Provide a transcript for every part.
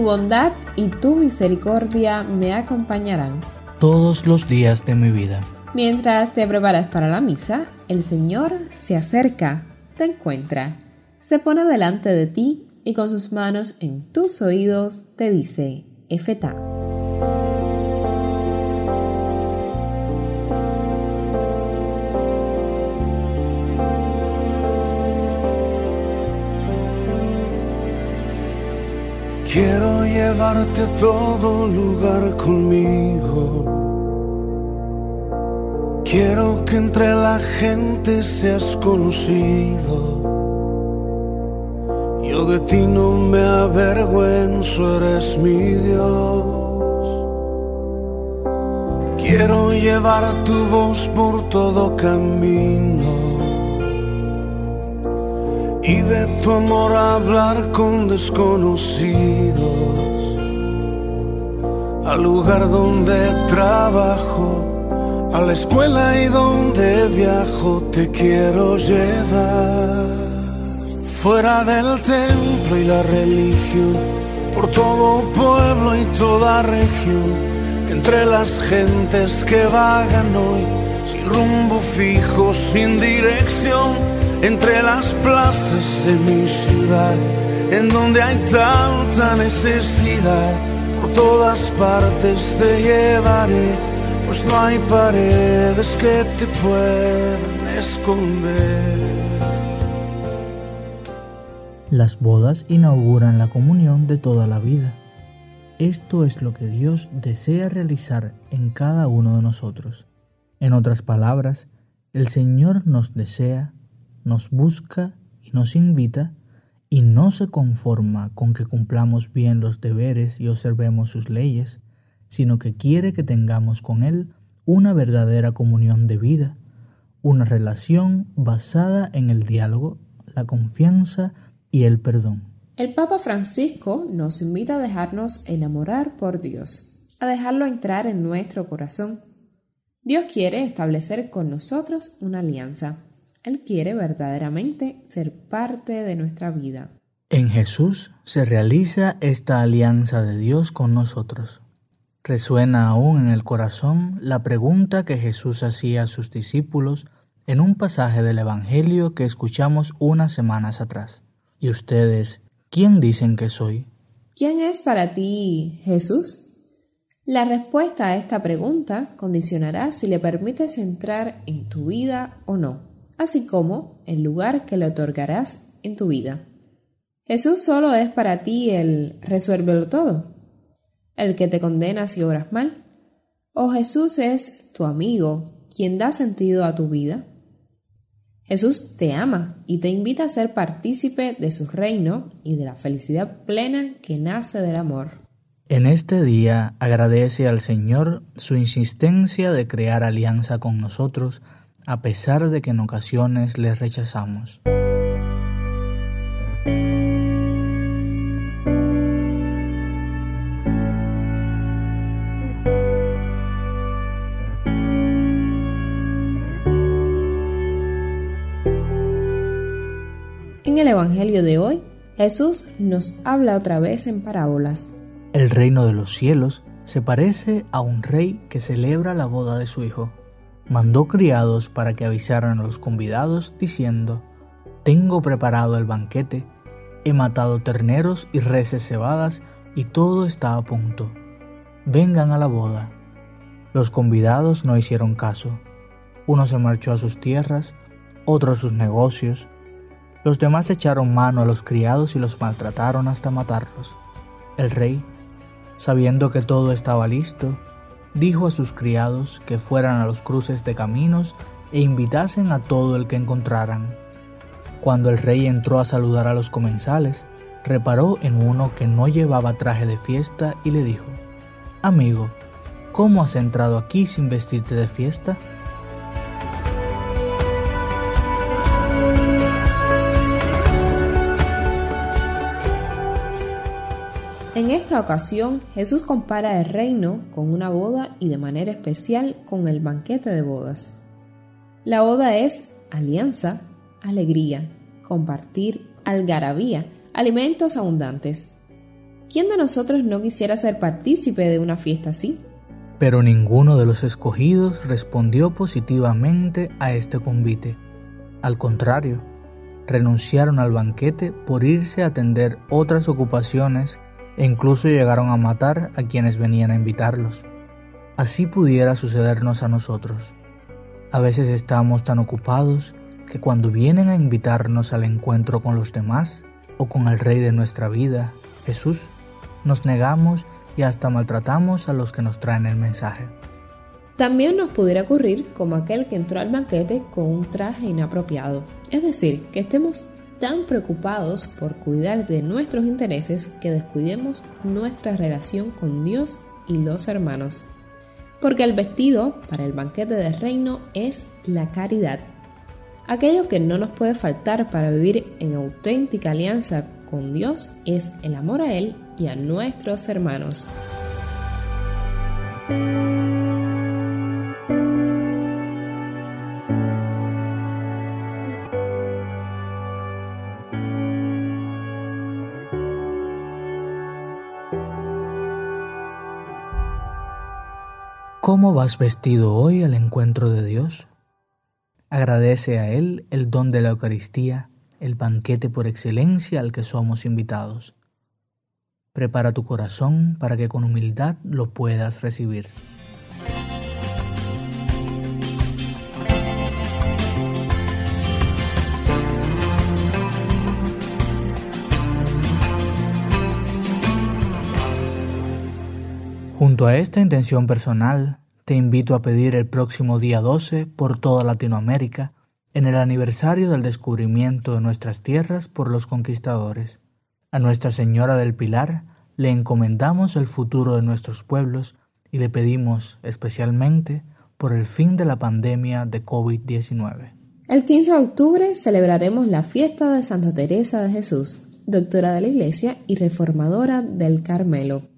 Tu bondad y tu misericordia me acompañarán todos los días de mi vida. Mientras te preparas para la misa, el Señor se acerca, te encuentra, se pone delante de ti y con sus manos en tus oídos te dice, Efetá. Quiero llevarte a todo lugar conmigo. Quiero que entre la gente seas conocido. Yo de ti no me avergüenzo, eres mi Dios. Quiero llevar tu voz por todo camino y de tu amor hablar con desconocidos. Al lugar donde trabajo, a la escuela y donde viajo, te quiero llevar fuera del templo y la religión, por todo pueblo y toda región, entre las gentes que vagan hoy, sin rumbo fijo, sin dirección, entre las plazas de mi ciudad, en donde hay tanta necesidad, por todas partes te llevaré, pues no hay paredes que te puedan esconder. Las bodas inauguran la comunión de toda la vida. Esto es lo que Dios desea realizar en cada uno de nosotros. En otras palabras, el Señor nos desea, nos busca y nos invita y no se conforma con que cumplamos bien los deberes y observemos sus leyes, sino que quiere que tengamos con Él una verdadera comunión de vida, una relación basada en el diálogo, la confianza y el perdón. El Papa Francisco nos invita a dejarnos enamorar por Dios, a dejarlo entrar en nuestro corazón. Dios quiere establecer con nosotros una alianza. Él quiere verdaderamente ser parte de nuestra vida. En Jesús se realiza esta alianza de Dios con nosotros. Resuena aún en el corazón la pregunta que Jesús hacía a sus discípulos en un pasaje del Evangelio que escuchamos unas semanas atrás. ¿Y ustedes quién dicen que soy? ¿Quién es para ti Jesús? La respuesta a esta pregunta condicionará si le permites entrar en tu vida o no, así como el lugar que le otorgarás en tu vida. Jesús solo es para ti el resuélvelo todo, el que te condena si obras mal, o Jesús es tu amigo, quien da sentido a tu vida. Jesús te ama y te invita a ser partícipe de su reino y de la felicidad plena que nace del amor. En este día agradece al Señor su insistencia de crear alianza con nosotros a pesar de que en ocasiones le rechazamos. En el Evangelio de hoy, Jesús nos habla otra vez en parábolas. El reino de los cielos se parece a un rey que celebra la boda de su hijo. Mandó criados para que avisaran a los convidados diciendo, Tengo preparado el banquete, he matado terneros y reses cebadas y todo está a punto. Vengan a la boda. Los convidados no hicieron caso. Uno se marchó a sus tierras, otro a sus negocios, los demás echaron mano a los criados y los maltrataron hasta matarlos. El rey, sabiendo que todo estaba listo, dijo a sus criados que fueran a los cruces de caminos e invitasen a todo el que encontraran. Cuando el rey entró a saludar a los comensales, reparó en uno que no llevaba traje de fiesta y le dijo, Amigo, ¿cómo has entrado aquí sin vestirte de fiesta? En esta ocasión, Jesús compara el reino con una boda y de manera especial con el banquete de bodas. La boda es alianza, alegría, compartir, algarabía, alimentos abundantes. ¿Quién de nosotros no quisiera ser partícipe de una fiesta así? Pero ninguno de los escogidos respondió positivamente a este convite. Al contrario, renunciaron al banquete por irse a atender otras ocupaciones e incluso llegaron a matar a quienes venían a invitarlos. Así pudiera sucedernos a nosotros. A veces estamos tan ocupados que cuando vienen a invitarnos al encuentro con los demás o con el Rey de nuestra vida, Jesús, nos negamos y hasta maltratamos a los que nos traen el mensaje. También nos pudiera ocurrir como aquel que entró al banquete con un traje inapropiado, es decir, que estemos tan preocupados por cuidar de nuestros intereses que descuidemos nuestra relación con Dios y los hermanos. Porque el vestido para el banquete del reino es la caridad, aquello que no nos puede faltar para vivir en auténtica alianza con Dios es el amor a Él y a nuestros hermanos. ¿Cómo vas vestido hoy al encuentro de Dios? Agradece a Él el don de la Eucaristía, el banquete por excelencia al que somos invitados. Prepara tu corazón para que con humildad lo puedas recibir. Junto a esta intención personal, te invito a pedir el próximo día 12 por toda Latinoamérica, en el aniversario del descubrimiento de nuestras tierras por los conquistadores. A Nuestra Señora del Pilar le encomendamos el futuro de nuestros pueblos y le pedimos especialmente por el fin de la pandemia de COVID-19. El 15 de octubre celebraremos la fiesta de Santa Teresa de Jesús, doctora de la Iglesia y reformadora del Carmelo.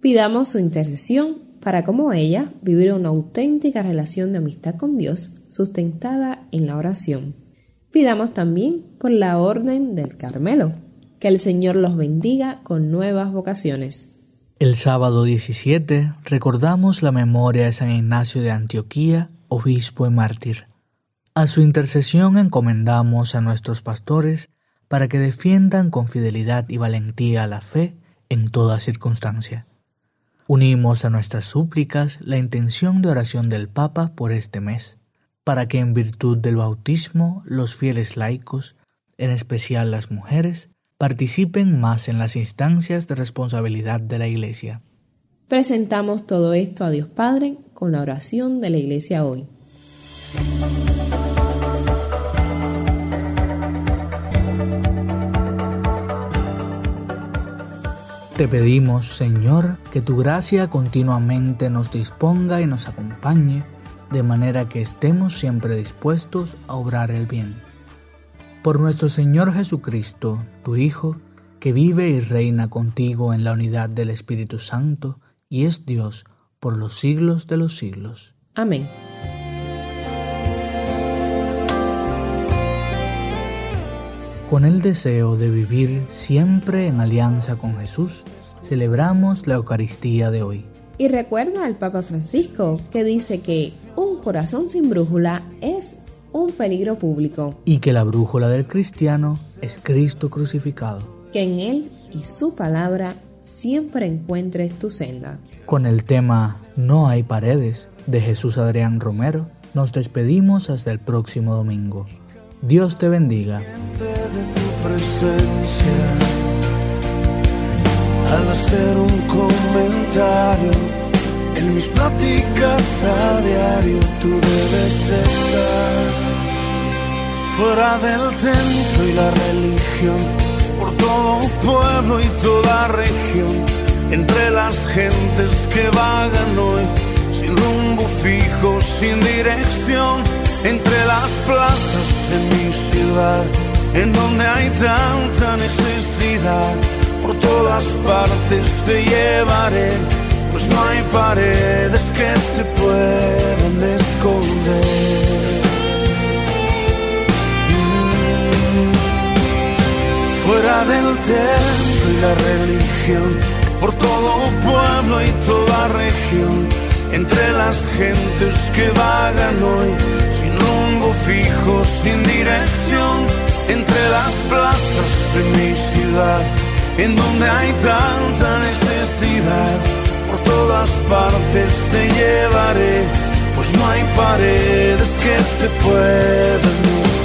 Pidamos su intercesión para, como ella, vivir una auténtica relación de amistad con Dios sustentada en la oración. Pidamos también por la Orden del Carmelo, que el Señor los bendiga con nuevas vocaciones. El sábado 17 recordamos la memoria de San Ignacio de Antioquía, obispo y mártir. A su intercesión encomendamos a nuestros pastores para que defiendan con fidelidad y valentía la fe en toda circunstancia. Unimos a nuestras súplicas la intención de oración del Papa por este mes, para que en virtud del bautismo los fieles laicos, en especial las mujeres, participen más en las instancias de responsabilidad de la Iglesia. Presentamos todo esto a Dios Padre con la oración de la Iglesia hoy. Te pedimos, Señor, que tu gracia continuamente nos disponga y nos acompañe, de manera que estemos siempre dispuestos a obrar el bien por nuestro Señor Jesucristo, tu Hijo, que vive y reina contigo en la unidad del Espíritu Santo y es Dios por los siglos de los siglos. Amén. Con el deseo de vivir siempre en alianza con Jesús, celebramos la Eucaristía de hoy. Y recuerda al Papa Francisco que dice que un corazón sin brújula es un peligro público. Y que la brújula del cristiano es Cristo crucificado. Que en Él y su palabra siempre encuentres tu senda. Con el tema No hay paredes de Jesús Adrián Romero, nos despedimos hasta el próximo domingo. Dios te bendiga. Al hacer un comentario en mis pláticas a diario, tú debes estar fuera del templo y la religión, por todo pueblo y toda región, entre las gentes que vagan hoy, sin rumbo fijo, sin dirección, entre las plazas de mi ciudad, en donde hay tanta necesidad, por todas partes te llevaré, pues no hay paredes que te puedan esconder. fuera del templo y la religión por todo pueblo y toda región, entre las gentes que vagan hoy, fijo, sin dirección, entre las plazas de mi ciudad, en donde hay tanta necesidad, por todas partes te llevaré, pues no hay paredes que te puedan